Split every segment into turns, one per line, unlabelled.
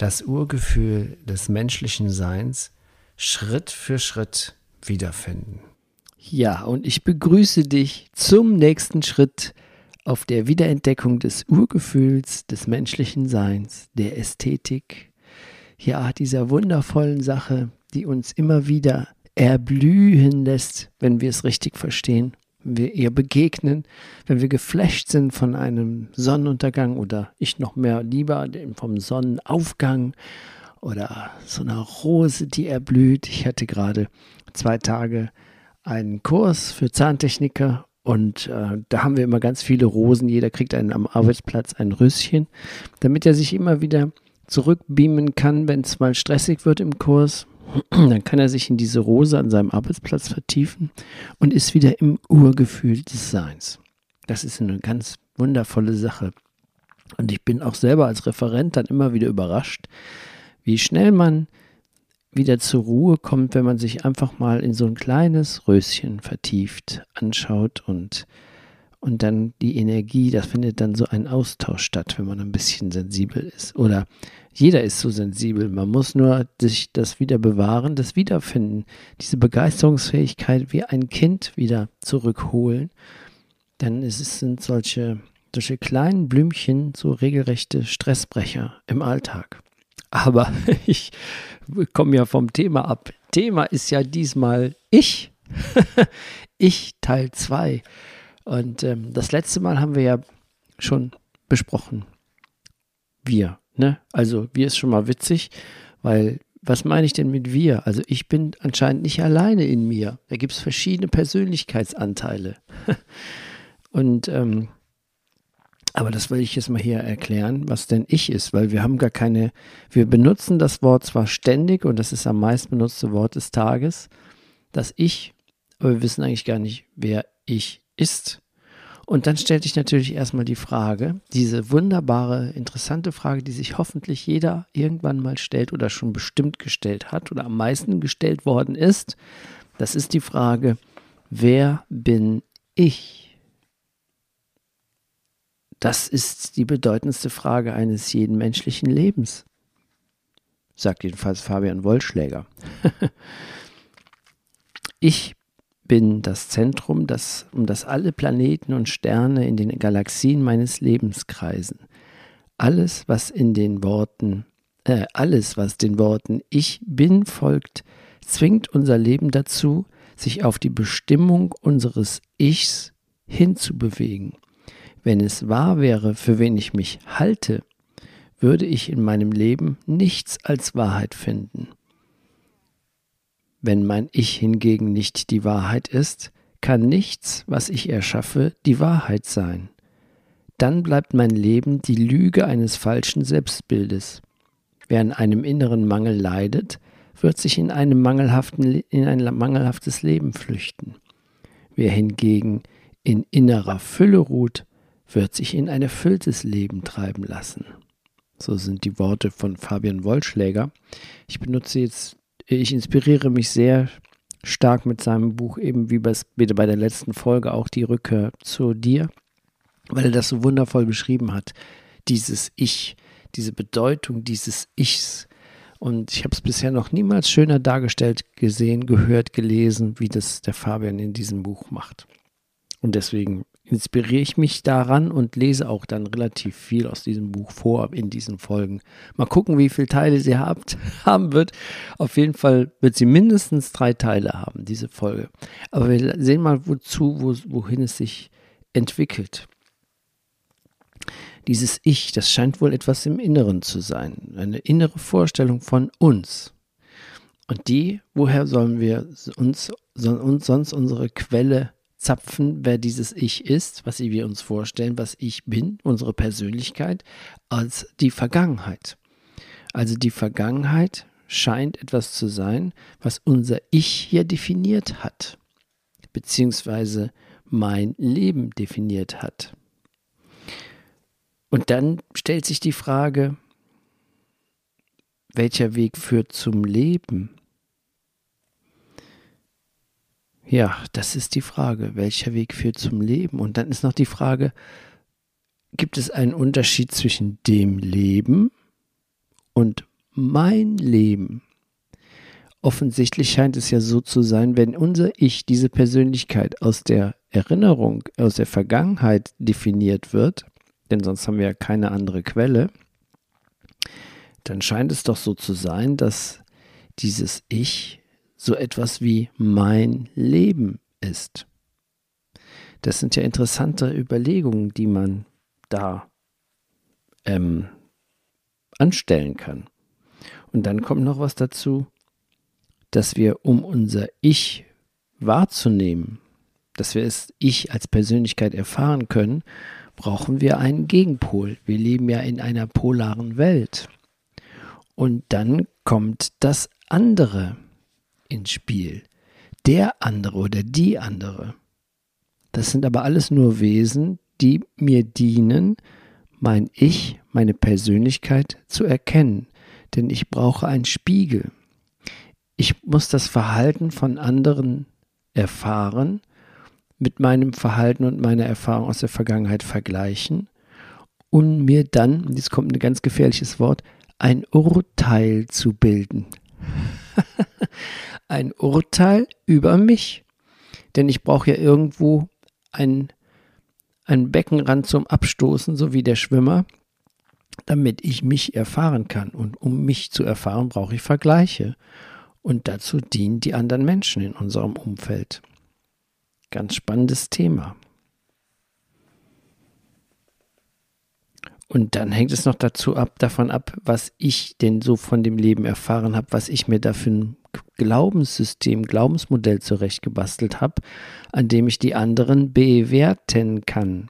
das Urgefühl des menschlichen Seins Schritt für Schritt wiederfinden.
Ja, und ich begrüße dich zum nächsten Schritt auf der Wiederentdeckung des Urgefühls des menschlichen Seins, der Ästhetik, ja, dieser wundervollen Sache, die uns immer wieder erblühen lässt, wenn wir es richtig verstehen wir ihr begegnen, wenn wir geflasht sind von einem Sonnenuntergang oder ich noch mehr lieber vom Sonnenaufgang oder so einer Rose, die erblüht. Ich hatte gerade zwei Tage einen Kurs für Zahntechniker und äh, da haben wir immer ganz viele Rosen. Jeder kriegt einen am Arbeitsplatz ein Röschen, damit er sich immer wieder zurückbeamen kann, wenn es mal stressig wird im Kurs. Dann kann er sich in diese Rose an seinem Arbeitsplatz vertiefen und ist wieder im Urgefühl des Seins. Das ist eine ganz wundervolle Sache. Und ich bin auch selber als Referent dann immer wieder überrascht, wie schnell man wieder zur Ruhe kommt, wenn man sich einfach mal in so ein kleines Röschen vertieft anschaut und, und dann die Energie, das findet dann so ein Austausch statt, wenn man ein bisschen sensibel ist. Oder jeder ist so sensibel. Man muss nur sich das wieder bewahren, das Wiederfinden, diese Begeisterungsfähigkeit wie ein Kind wieder zurückholen. Ist es, sind solche, solche kleinen Blümchen so regelrechte Stressbrecher im Alltag. Aber ich komme ja vom Thema ab. Thema ist ja diesmal ich. ich Teil 2. Und ähm, das letzte Mal haben wir ja schon besprochen. Wir Ne? Also wir ist schon mal witzig, weil was meine ich denn mit wir? Also ich bin anscheinend nicht alleine in mir. Da gibt es verschiedene Persönlichkeitsanteile. Und ähm, aber das will ich jetzt mal hier erklären, was denn ich ist, weil wir haben gar keine, wir benutzen das Wort zwar ständig und das ist am meisten benutzte Wort des Tages, das Ich, aber wir wissen eigentlich gar nicht, wer ich ist. Und dann stellt sich natürlich erstmal die Frage, diese wunderbare, interessante Frage, die sich hoffentlich jeder irgendwann mal stellt oder schon bestimmt gestellt hat oder am meisten gestellt worden ist. Das ist die Frage, wer bin ich? Das ist die bedeutendste Frage eines jeden menschlichen Lebens, sagt jedenfalls Fabian Wollschläger. ich bin das Zentrum, das, um das alle Planeten und Sterne in den Galaxien meines Lebens kreisen. Alles, was in den Worten, äh, alles, was den Worten Ich bin folgt, zwingt unser Leben dazu, sich auf die Bestimmung unseres Ichs hinzubewegen. Wenn es wahr wäre, für wen ich mich halte, würde ich in meinem Leben nichts als Wahrheit finden. Wenn mein Ich hingegen nicht die Wahrheit ist, kann nichts, was ich erschaffe, die Wahrheit sein. Dann bleibt mein Leben die Lüge eines falschen Selbstbildes. Wer an einem inneren Mangel leidet, wird sich in, einem mangelhaften, in ein mangelhaftes Leben flüchten. Wer hingegen in innerer Fülle ruht, wird sich in ein erfülltes Leben treiben lassen. So sind die Worte von Fabian Wollschläger. Ich benutze jetzt ich inspiriere mich sehr stark mit seinem Buch, eben wie bei der letzten Folge auch die Rückkehr zu dir, weil er das so wundervoll beschrieben hat. Dieses Ich, diese Bedeutung dieses Ichs. Und ich habe es bisher noch niemals schöner dargestellt, gesehen, gehört, gelesen, wie das der Fabian in diesem Buch macht. Und deswegen inspiriere ich mich daran und lese auch dann relativ viel aus diesem Buch vor in diesen Folgen. Mal gucken, wie viele Teile sie habt, haben wird. Auf jeden Fall wird sie mindestens drei Teile haben, diese Folge. Aber wir sehen mal, wozu, wo, wohin es sich entwickelt. Dieses Ich, das scheint wohl etwas im Inneren zu sein, eine innere Vorstellung von uns. Und die, woher sollen wir uns, uns sonst unsere Quelle zapfen, wer dieses Ich ist, was wir uns vorstellen, was ich bin, unsere Persönlichkeit, als die Vergangenheit. Also die Vergangenheit scheint etwas zu sein, was unser Ich hier definiert hat, beziehungsweise mein Leben definiert hat. Und dann stellt sich die Frage, welcher Weg führt zum Leben? Ja, das ist die Frage, welcher Weg führt zum Leben? Und dann ist noch die Frage, gibt es einen Unterschied zwischen dem Leben und mein Leben? Offensichtlich scheint es ja so zu sein, wenn unser Ich, diese Persönlichkeit aus der Erinnerung, aus der Vergangenheit definiert wird, denn sonst haben wir ja keine andere Quelle, dann scheint es doch so zu sein, dass dieses Ich so etwas wie mein Leben ist. Das sind ja interessante Überlegungen, die man da ähm, anstellen kann. Und dann kommt noch was dazu, dass wir, um unser Ich wahrzunehmen, dass wir es Ich als Persönlichkeit erfahren können, brauchen wir einen Gegenpol. Wir leben ja in einer polaren Welt. Und dann kommt das andere ins Spiel. Der andere oder die andere. Das sind aber alles nur Wesen, die mir dienen, mein Ich, meine Persönlichkeit zu erkennen. Denn ich brauche einen Spiegel. Ich muss das Verhalten von anderen erfahren, mit meinem Verhalten und meiner Erfahrung aus der Vergangenheit vergleichen und mir dann, jetzt kommt ein ganz gefährliches Wort, ein Urteil zu bilden. ein Urteil über mich. Denn ich brauche ja irgendwo ein, ein Beckenrand zum Abstoßen, so wie der Schwimmer, damit ich mich erfahren kann. Und um mich zu erfahren, brauche ich Vergleiche. Und dazu dienen die anderen Menschen in unserem Umfeld. Ganz spannendes Thema. Und dann hängt es noch dazu ab, davon ab, was ich denn so von dem Leben erfahren habe, was ich mir da für ein Glaubenssystem, Glaubensmodell zurechtgebastelt habe, an dem ich die anderen bewerten kann.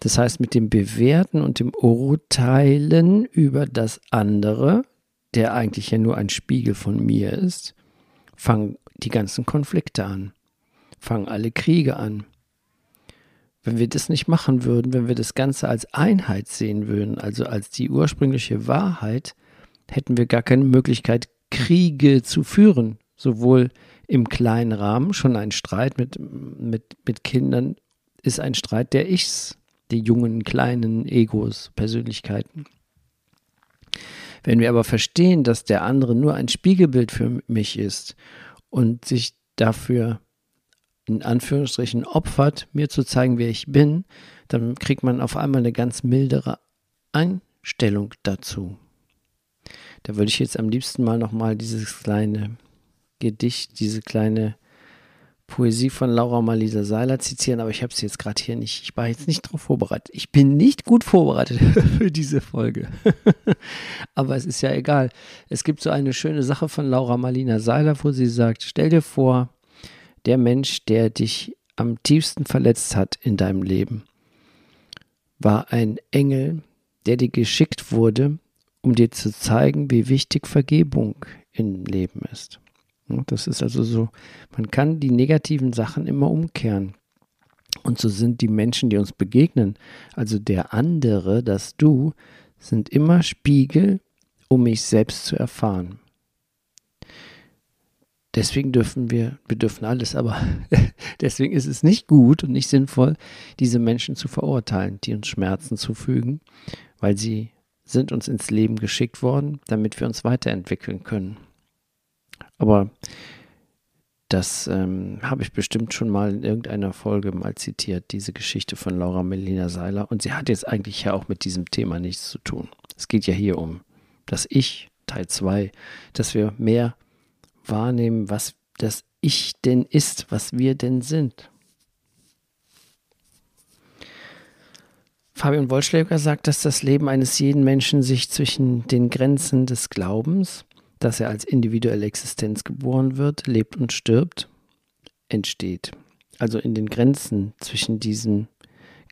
Das heißt, mit dem Bewerten und dem Urteilen über das andere, der eigentlich ja nur ein Spiegel von mir ist, fangen die ganzen Konflikte an, fangen alle Kriege an. Wenn wir das nicht machen würden, wenn wir das Ganze als Einheit sehen würden, also als die ursprüngliche Wahrheit, hätten wir gar keine Möglichkeit, Kriege zu führen. Sowohl im kleinen Rahmen, schon ein Streit mit, mit, mit Kindern ist ein Streit der Ichs, die jungen, kleinen Egos, Persönlichkeiten. Wenn wir aber verstehen, dass der andere nur ein Spiegelbild für mich ist und sich dafür in Anführungsstrichen opfert, mir zu zeigen, wer ich bin, dann kriegt man auf einmal eine ganz mildere Einstellung dazu. Da würde ich jetzt am liebsten mal nochmal dieses kleine Gedicht, diese kleine Poesie von Laura Malisa Seiler zitieren, aber ich habe es jetzt gerade hier nicht. Ich war jetzt nicht darauf vorbereitet. Ich bin nicht gut vorbereitet für diese Folge. aber es ist ja egal. Es gibt so eine schöne Sache von Laura Malina Seiler, wo sie sagt: Stell dir vor, der Mensch, der dich am tiefsten verletzt hat in deinem Leben, war ein Engel, der dir geschickt wurde, um dir zu zeigen, wie wichtig Vergebung im Leben ist. Das ist also so, man kann die negativen Sachen immer umkehren. Und so sind die Menschen, die uns begegnen, also der andere, das Du, sind immer Spiegel, um mich selbst zu erfahren. Deswegen dürfen wir, wir dürfen alles, aber deswegen ist es nicht gut und nicht sinnvoll, diese Menschen zu verurteilen, die uns Schmerzen zufügen, weil sie sind uns ins Leben geschickt worden, damit wir uns weiterentwickeln können. Aber das ähm, habe ich bestimmt schon mal in irgendeiner Folge mal zitiert, diese Geschichte von Laura Melina Seiler. Und sie hat jetzt eigentlich ja auch mit diesem Thema nichts zu tun. Es geht ja hier um das Ich, Teil 2, dass wir mehr wahrnehmen, was das Ich denn ist, was wir denn sind. Fabian Wollschläger sagt, dass das Leben eines jeden Menschen sich zwischen den Grenzen des Glaubens, dass er als individuelle Existenz geboren wird, lebt und stirbt, entsteht. Also in den Grenzen zwischen diesem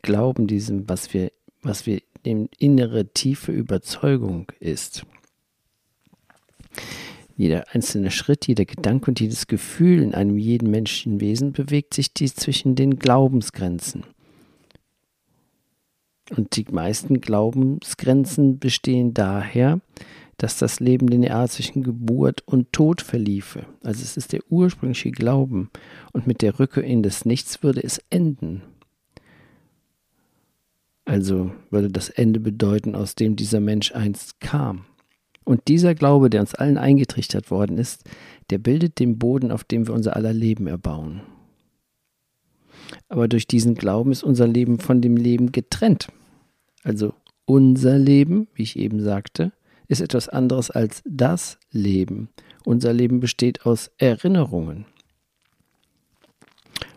Glauben, diesem, was wir, was wir innere tiefe Überzeugung ist. Jeder einzelne Schritt, jeder Gedanke und jedes Gefühl in einem jeden menschlichen Wesen bewegt sich dies zwischen den Glaubensgrenzen. Und die meisten Glaubensgrenzen bestehen daher, dass das Leben linear zwischen Geburt und Tod verliefe. Also es ist der ursprüngliche Glauben. Und mit der Rückkehr in das Nichts würde es enden. Also würde das Ende bedeuten, aus dem dieser Mensch einst kam. Und dieser Glaube, der uns allen eingetrichtert worden ist, der bildet den Boden, auf dem wir unser aller Leben erbauen. Aber durch diesen Glauben ist unser Leben von dem Leben getrennt. Also unser Leben, wie ich eben sagte, ist etwas anderes als das Leben. Unser Leben besteht aus Erinnerungen.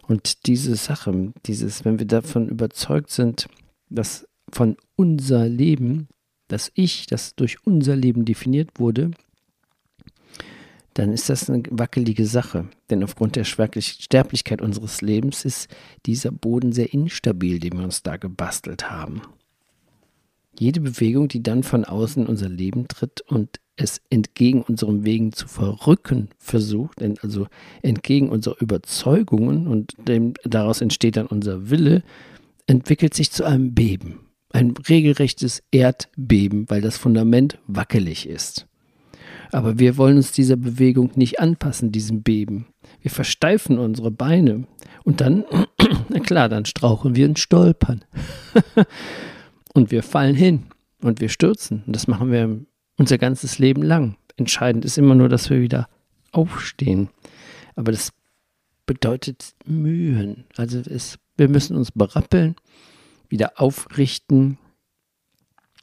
Und diese Sache, dieses, wenn wir davon überzeugt sind, dass von unser Leben, das Ich, das durch unser Leben definiert wurde, dann ist das eine wackelige Sache. Denn aufgrund der Sterblichkeit unseres Lebens ist dieser Boden sehr instabil, den wir uns da gebastelt haben. Jede Bewegung, die dann von außen in unser Leben tritt und es entgegen unserem Wegen zu verrücken versucht, also entgegen unserer Überzeugungen und dem, daraus entsteht dann unser Wille, entwickelt sich zu einem Beben. Ein regelrechtes Erdbeben, weil das Fundament wackelig ist. Aber wir wollen uns dieser Bewegung nicht anpassen, diesem Beben. Wir versteifen unsere Beine und dann, na klar, dann strauchen wir und stolpern. und wir fallen hin und wir stürzen. Und das machen wir unser ganzes Leben lang. Entscheidend ist immer nur, dass wir wieder aufstehen. Aber das bedeutet Mühen. Also es, wir müssen uns berappeln, wieder aufrichten.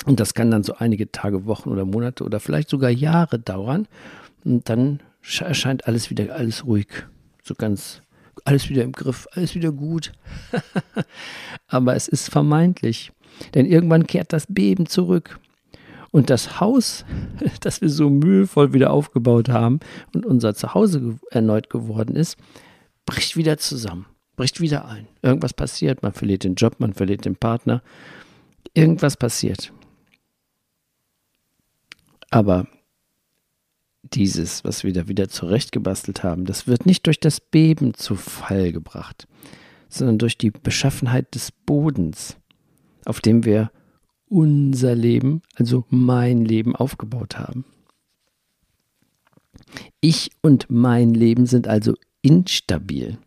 Und das kann dann so einige Tage, Wochen oder Monate oder vielleicht sogar Jahre dauern. Und dann erscheint alles wieder alles ruhig. So ganz, alles wieder im Griff, alles wieder gut. Aber es ist vermeintlich. Denn irgendwann kehrt das Beben zurück. Und das Haus, das wir so mühevoll wieder aufgebaut haben und unser Zuhause erneut geworden ist, bricht wieder zusammen, bricht wieder ein. Irgendwas passiert, man verliert den Job, man verliert den Partner. Irgendwas passiert. Aber dieses, was wir da wieder zurechtgebastelt haben, das wird nicht durch das Beben zu Fall gebracht, sondern durch die Beschaffenheit des Bodens auf dem wir unser Leben, also mein Leben aufgebaut haben. Ich und mein Leben sind also instabil.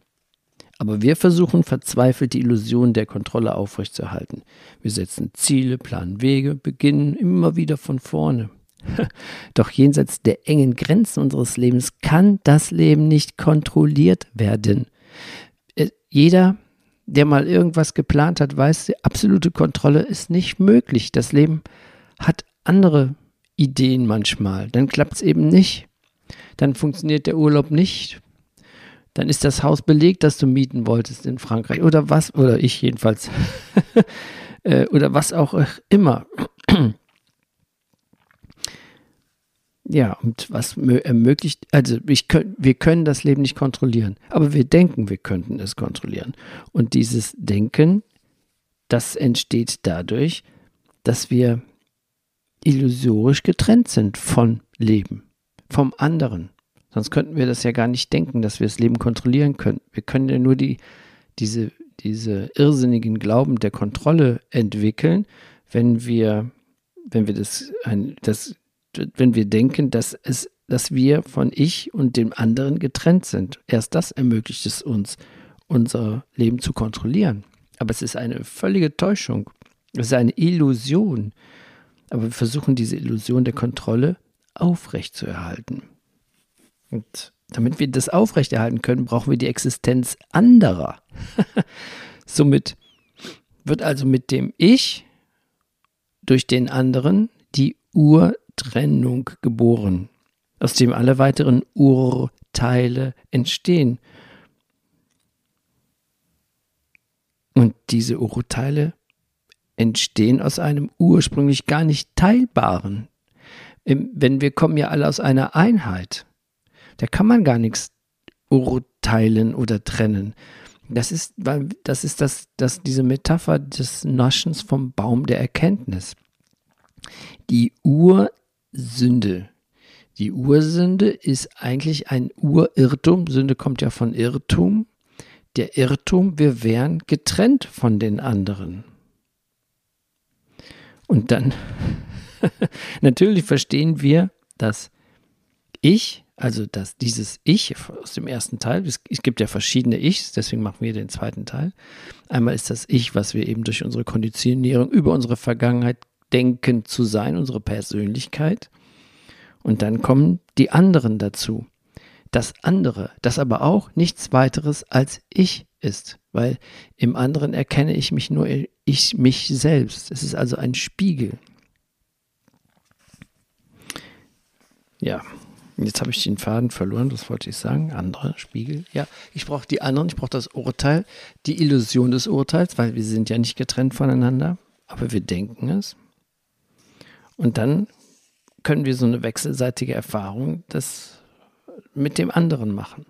Aber wir versuchen verzweifelt die Illusion der Kontrolle aufrechtzuerhalten. Wir setzen Ziele, planen Wege, beginnen immer wieder von vorne. Doch jenseits der engen Grenzen unseres Lebens kann das Leben nicht kontrolliert werden. Äh, jeder der mal irgendwas geplant hat, weiß, die absolute Kontrolle ist nicht möglich. Das Leben hat andere Ideen manchmal. Dann klappt es eben nicht. Dann funktioniert der Urlaub nicht. Dann ist das Haus belegt, das du mieten wolltest in Frankreich. Oder was, oder ich jedenfalls. Äh, oder was auch immer. Ja, und was ermöglicht, also ich, wir können das Leben nicht kontrollieren, aber wir denken, wir könnten es kontrollieren. Und dieses Denken, das entsteht dadurch, dass wir illusorisch getrennt sind von Leben, vom anderen. Sonst könnten wir das ja gar nicht denken, dass wir das Leben kontrollieren können. Wir können ja nur die, diese, diese irrsinnigen Glauben der Kontrolle entwickeln, wenn wir, wenn wir das, das wenn wir denken, dass es, dass wir von ich und dem anderen getrennt sind. Erst das ermöglicht es uns, unser Leben zu kontrollieren. Aber es ist eine völlige Täuschung. Es ist eine Illusion. Aber wir versuchen diese Illusion der Kontrolle aufrechtzuerhalten. Und damit wir das aufrechterhalten können, brauchen wir die Existenz anderer. Somit wird also mit dem Ich durch den anderen die Ur Trennung geboren, aus dem alle weiteren Urteile entstehen. Und diese Urteile entstehen aus einem ursprünglich gar nicht teilbaren. Wenn wir kommen ja alle aus einer Einheit, da kann man gar nichts urteilen oder trennen. Das ist, das ist das, das, diese Metapher des Naschens vom Baum der Erkenntnis. Die Ur Sünde, Die Ursünde ist eigentlich ein Urirrtum. Sünde kommt ja von Irrtum. Der Irrtum, wir wären getrennt von den anderen. Und dann, natürlich verstehen wir, dass ich, also dass dieses Ich aus dem ersten Teil, es, gibt ja verschiedene Ichs, deswegen machen wir den zweiten Teil. Einmal ist das Ich, was wir eben durch unsere Konditionierung über unsere Vergangenheit denken zu sein, unsere Persönlichkeit. Und dann kommen die anderen dazu. Das andere, das aber auch nichts weiteres als ich ist, weil im anderen erkenne ich mich nur ich mich selbst. Es ist also ein Spiegel. Ja, jetzt habe ich den Faden verloren, was wollte ich sagen? Andere Spiegel. Ja, ich brauche die anderen, ich brauche das Urteil, die Illusion des Urteils, weil wir sind ja nicht getrennt voneinander, aber wir denken es. Und dann können wir so eine wechselseitige Erfahrung das mit dem anderen machen.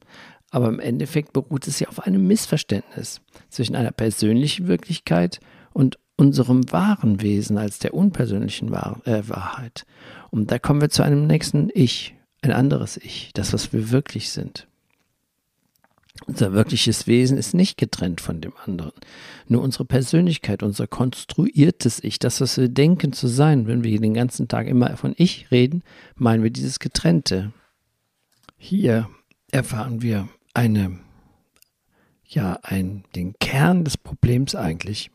Aber im Endeffekt beruht es ja auf einem Missverständnis zwischen einer persönlichen Wirklichkeit und unserem wahren Wesen als der unpersönlichen äh, Wahrheit. Und da kommen wir zu einem nächsten Ich, ein anderes Ich, das, was wir wirklich sind. Unser wirkliches Wesen ist nicht getrennt von dem anderen. Nur unsere Persönlichkeit, unser konstruiertes Ich, das, was wir denken zu sein, wenn wir den ganzen Tag immer von Ich reden, meinen wir dieses Getrennte. Hier erfahren wir eine, ja, ein, den Kern des Problems eigentlich,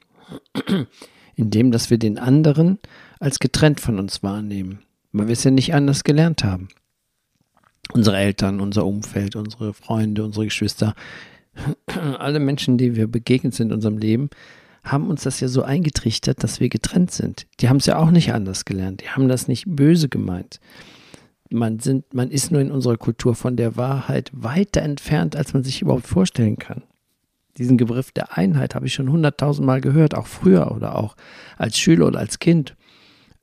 indem dass wir den anderen als getrennt von uns wahrnehmen, weil wir es ja nicht anders gelernt haben unsere Eltern, unser Umfeld, unsere Freunde, unsere Geschwister, alle Menschen, die wir begegnet sind in unserem Leben, haben uns das ja so eingetrichtert, dass wir getrennt sind. Die haben es ja auch nicht anders gelernt. Die haben das nicht böse gemeint. Man, sind, man ist nur in unserer Kultur von der Wahrheit weiter entfernt, als man sich überhaupt vorstellen kann. Diesen Begriff der Einheit habe ich schon hunderttausendmal gehört, auch früher oder auch als Schüler oder als Kind.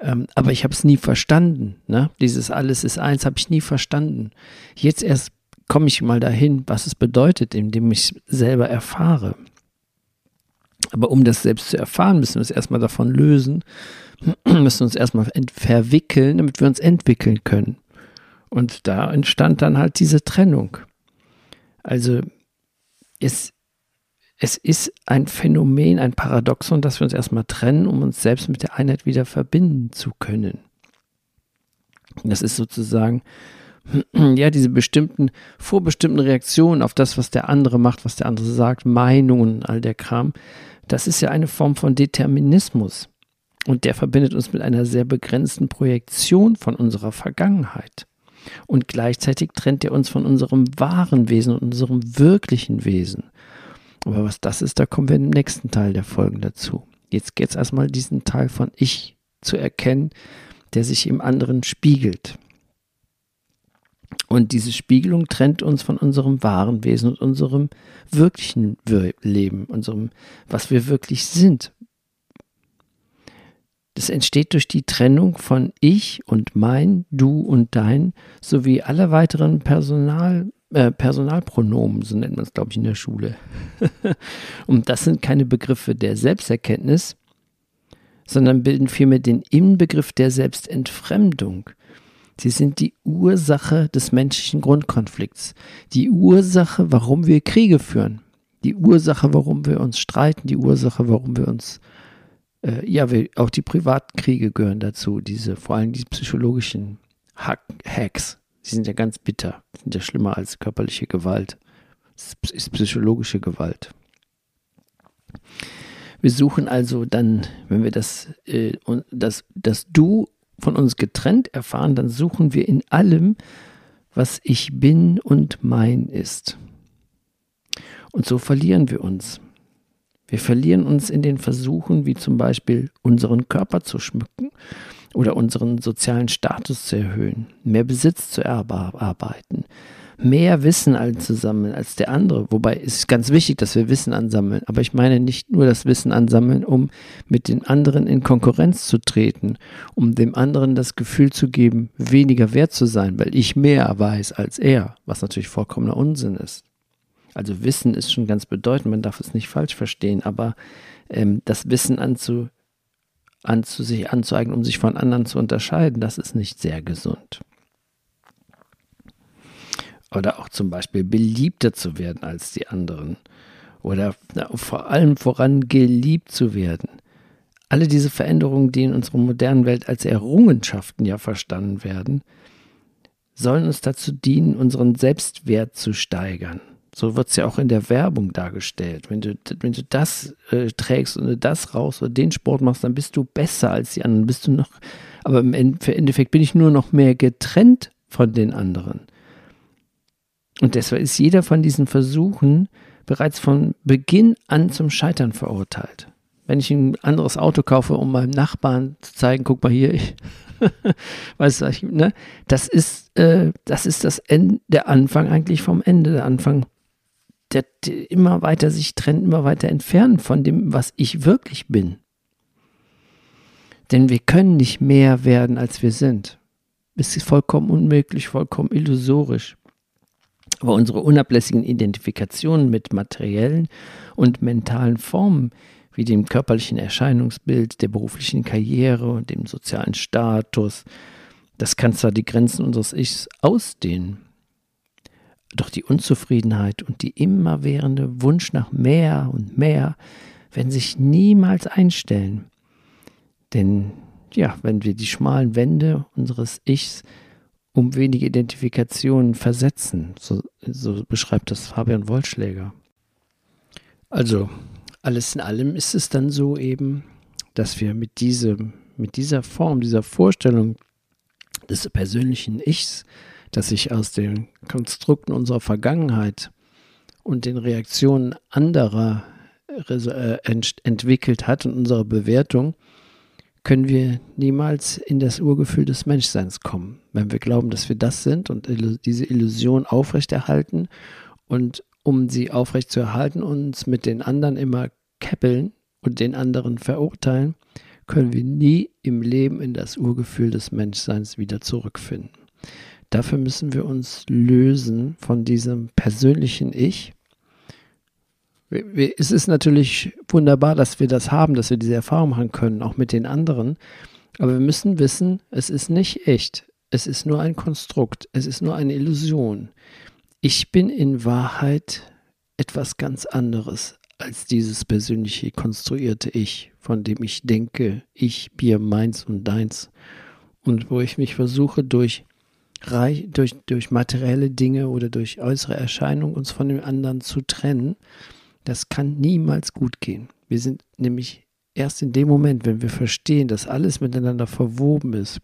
Ähm, aber ich habe es nie verstanden. Ne? Dieses alles ist eins habe ich nie verstanden. Jetzt erst komme ich mal dahin, was es bedeutet, indem ich es selber erfahre. Aber um das selbst zu erfahren, müssen wir uns erstmal davon lösen, müssen uns erstmal verwickeln, damit wir uns entwickeln können. Und da entstand dann halt diese Trennung. Also es es ist ein Phänomen, ein Paradoxon, dass wir uns erstmal trennen, um uns selbst mit der Einheit wieder verbinden zu können. Das ist sozusagen, ja, diese bestimmten, vorbestimmten Reaktionen auf das, was der andere macht, was der andere sagt, Meinungen, all der Kram. Das ist ja eine Form von Determinismus. Und der verbindet uns mit einer sehr begrenzten Projektion von unserer Vergangenheit. Und gleichzeitig trennt er uns von unserem wahren Wesen und unserem wirklichen Wesen. Aber was das ist, da kommen wir im nächsten Teil der Folgen dazu. Jetzt geht es erstmal diesen Teil von Ich zu erkennen, der sich im anderen spiegelt. Und diese Spiegelung trennt uns von unserem wahren Wesen und unserem wirklichen Leben, unserem, was wir wirklich sind. Das entsteht durch die Trennung von Ich und mein, Du und Dein sowie alle weiteren Personal, äh, Personalpronomen, so nennt man es, glaube ich, in der Schule. und das sind keine Begriffe der Selbsterkenntnis, sondern bilden vielmehr den Inbegriff der Selbstentfremdung. Sie sind die Ursache des menschlichen Grundkonflikts, die Ursache, warum wir Kriege führen, die Ursache, warum wir uns streiten, die Ursache, warum wir uns, äh, ja, wir, auch die Privatkriege gehören dazu, diese, vor allem die psychologischen Hack, Hacks, die sind ja ganz bitter. Sind ja schlimmer als körperliche Gewalt. Es ist psychologische Gewalt. Wir suchen also dann, wenn wir das, äh, das, das Du von uns getrennt erfahren, dann suchen wir in allem, was ich bin und mein ist. Und so verlieren wir uns. Wir verlieren uns in den Versuchen, wie zum Beispiel unseren Körper zu schmücken oder unseren sozialen Status zu erhöhen, mehr Besitz zu erarbeiten, mehr Wissen anzusammeln als der andere. Wobei es ist ganz wichtig, dass wir Wissen ansammeln. Aber ich meine nicht nur das Wissen ansammeln, um mit den anderen in Konkurrenz zu treten, um dem anderen das Gefühl zu geben, weniger wert zu sein, weil ich mehr weiß als er, was natürlich vollkommener Unsinn ist. Also Wissen ist schon ganz bedeutend, man darf es nicht falsch verstehen, aber ähm, das Wissen anzu, anzu, sich anzueignen, um sich von anderen zu unterscheiden, das ist nicht sehr gesund. Oder auch zum Beispiel beliebter zu werden als die anderen. Oder na, vor allem voran geliebt zu werden. Alle diese Veränderungen, die in unserer modernen Welt als Errungenschaften ja verstanden werden, sollen uns dazu dienen, unseren Selbstwert zu steigern. So wird es ja auch in der Werbung dargestellt. Wenn du, wenn du das äh, trägst und das raus oder den Sport machst, dann bist du besser als die anderen. Bist du noch, aber im Endeffekt bin ich nur noch mehr getrennt von den anderen. Und deshalb ist jeder von diesen Versuchen bereits von Beginn an zum Scheitern verurteilt. Wenn ich ein anderes Auto kaufe, um meinem Nachbarn zu zeigen, guck mal hier, ich, weißt du, ne? das ist, äh, das ist das Ende, der Anfang eigentlich vom Ende, der Anfang, der, immer weiter sich trennt, immer weiter entfernen von dem, was ich wirklich bin. Denn wir können nicht mehr werden, als wir sind. Es ist vollkommen unmöglich, vollkommen illusorisch. Aber unsere unablässigen Identifikationen mit materiellen und mentalen Formen, wie dem körperlichen Erscheinungsbild, der beruflichen Karriere und dem sozialen Status, das kann zwar die Grenzen unseres Ichs ausdehnen, doch die Unzufriedenheit und die immerwährende Wunsch nach mehr und mehr werden sich niemals einstellen. Denn ja, wenn wir die schmalen Wände unseres Ichs um wenige Identifikationen versetzen. So, so beschreibt das Fabian Wollschläger. Also, alles in allem ist es dann so eben, dass wir mit, diesem, mit dieser Form, dieser Vorstellung des persönlichen Ichs, das sich aus den Konstrukten unserer Vergangenheit und den Reaktionen anderer äh, entwickelt hat und unserer Bewertung, können wir niemals in das Urgefühl des Menschseins kommen, wenn wir glauben, dass wir das sind und diese Illusion aufrechterhalten und um sie aufrechtzuerhalten, uns mit den anderen immer keppeln und den anderen verurteilen, können wir nie im Leben in das Urgefühl des Menschseins wieder zurückfinden. Dafür müssen wir uns lösen von diesem persönlichen Ich es ist natürlich wunderbar, dass wir das haben, dass wir diese Erfahrung machen können, auch mit den anderen. Aber wir müssen wissen, es ist nicht echt. Es ist nur ein Konstrukt. Es ist nur eine Illusion. Ich bin in Wahrheit etwas ganz anderes als dieses persönliche konstruierte Ich, von dem ich denke, ich, mir, meins und deins. Und wo ich mich versuche, durch, durch, durch materielle Dinge oder durch äußere Erscheinungen uns von dem anderen zu trennen das kann niemals gut gehen. Wir sind nämlich erst in dem Moment, wenn wir verstehen, dass alles miteinander verwoben ist,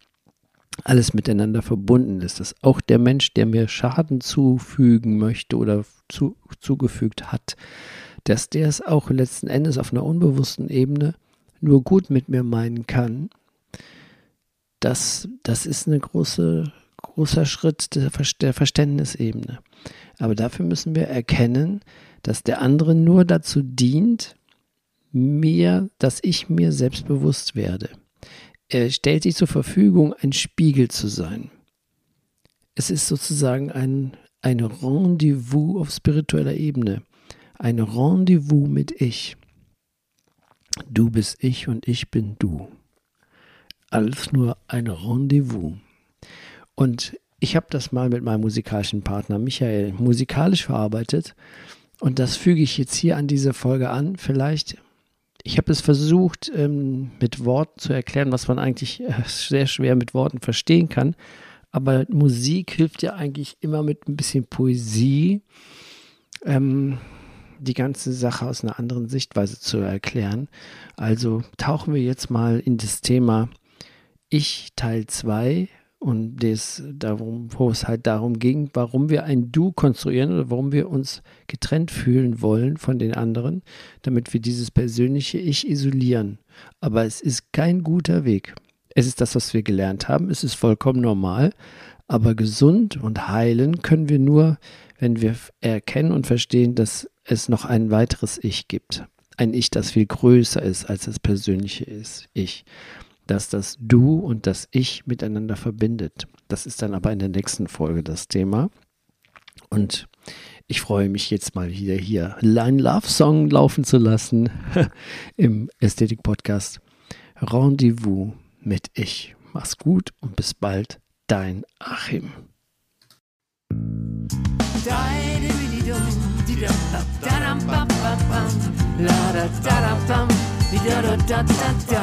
alles miteinander verbunden ist, dass auch der Mensch, der mir Schaden zufügen möchte oder zu, zugefügt hat, dass der es auch letzten Endes auf einer unbewussten Ebene nur gut mit mir meinen kann, das, das ist ein große, großer Schritt der, der Verständnisebene. Aber dafür müssen wir erkennen, dass der andere nur dazu dient, mir, dass ich mir selbstbewusst werde. Er stellt sich zur Verfügung, ein Spiegel zu sein. Es ist sozusagen ein, ein Rendezvous auf spiritueller Ebene. Ein Rendezvous mit Ich. Du bist ich und ich bin du. Alles nur ein Rendezvous. Und ich habe das mal mit meinem musikalischen Partner Michael musikalisch verarbeitet und das füge ich jetzt hier an diese Folge an. Vielleicht, ich habe es versucht, ähm, mit Worten zu erklären, was man eigentlich äh, sehr schwer mit Worten verstehen kann. Aber Musik hilft ja eigentlich immer mit ein bisschen Poesie, ähm, die ganze Sache aus einer anderen Sichtweise zu erklären. Also tauchen wir jetzt mal in das Thema Ich Teil 2 und das, darum, wo es halt darum ging, warum wir ein Du konstruieren oder warum wir uns getrennt fühlen wollen von den anderen, damit wir dieses persönliche Ich isolieren. Aber es ist kein guter Weg. Es ist das, was wir gelernt haben. Es ist vollkommen normal. Aber gesund und heilen können wir nur, wenn wir erkennen und verstehen, dass es noch ein weiteres Ich gibt. Ein Ich, das viel größer ist als das persönliche Ich dass das Du und das Ich miteinander verbindet. Das ist dann aber in der nächsten Folge das Thema. Und ich freue mich jetzt mal wieder hier einen Love-Song laufen zu lassen im Ästhetik-Podcast. Rendezvous mit Ich. Mach's gut und bis bald, dein Achim.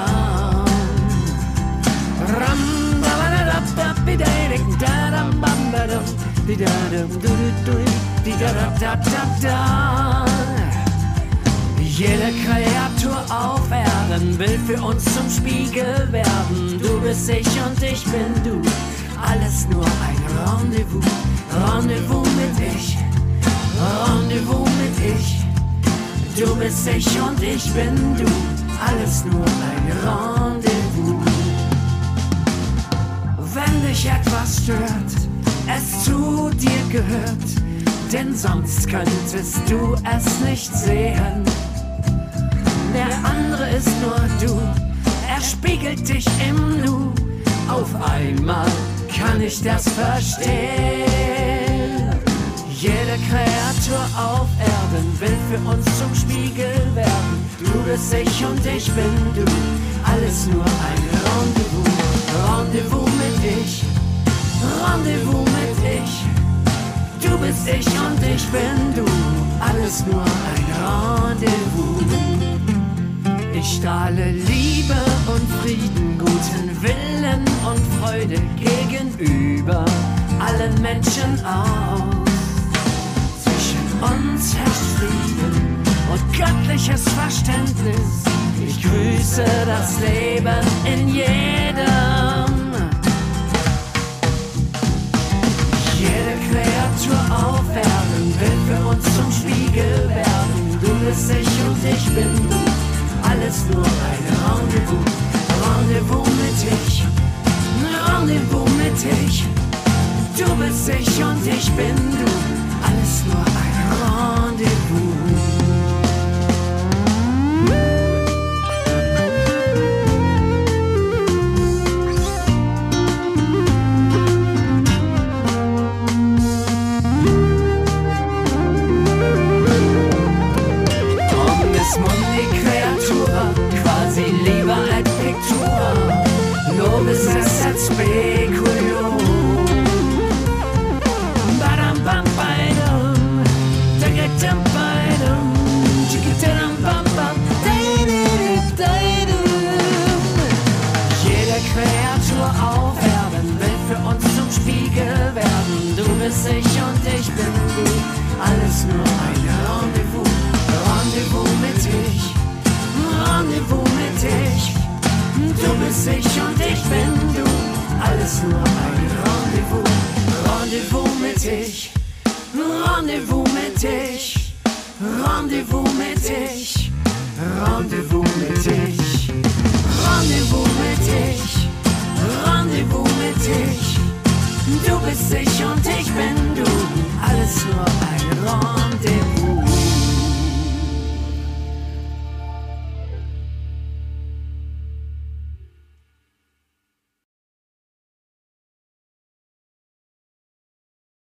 Da Jede Kreatur auf Erden will für uns zum Spiegel werden. Du bist ich und ich bin du. Alles nur ein Rendezvous, Rendezvous mit ich, Rendezvous mit ich. Du bist ich und ich bin du, alles nur ein Rendezvous. Wenn dich etwas stört, es zu dir gehört, denn sonst könntest du es nicht sehen. Der andere ist nur du, er spiegelt dich im Nu. Auf einmal kann ich das verstehen. Jede Kreatur auf Erden will für uns zum Spiegel werden. Du bist ich und ich bin du, alles nur ein Rendezvous. Rendezvous mit ich, Rendezvous mit ich. Du bist ich und ich bin du, alles nur ein Rendezvous. Ich strahle Liebe und Frieden, guten Willen und Freude gegenüber allen Menschen aus uns herrscht Frieden und göttliches Verständnis. Ich grüße das Leben in jedem. Alles nur ein Rendezvous. Rendezvous mit ich. Rendezvous mit ich. Du bist ich und ich bin du. Alles nur ein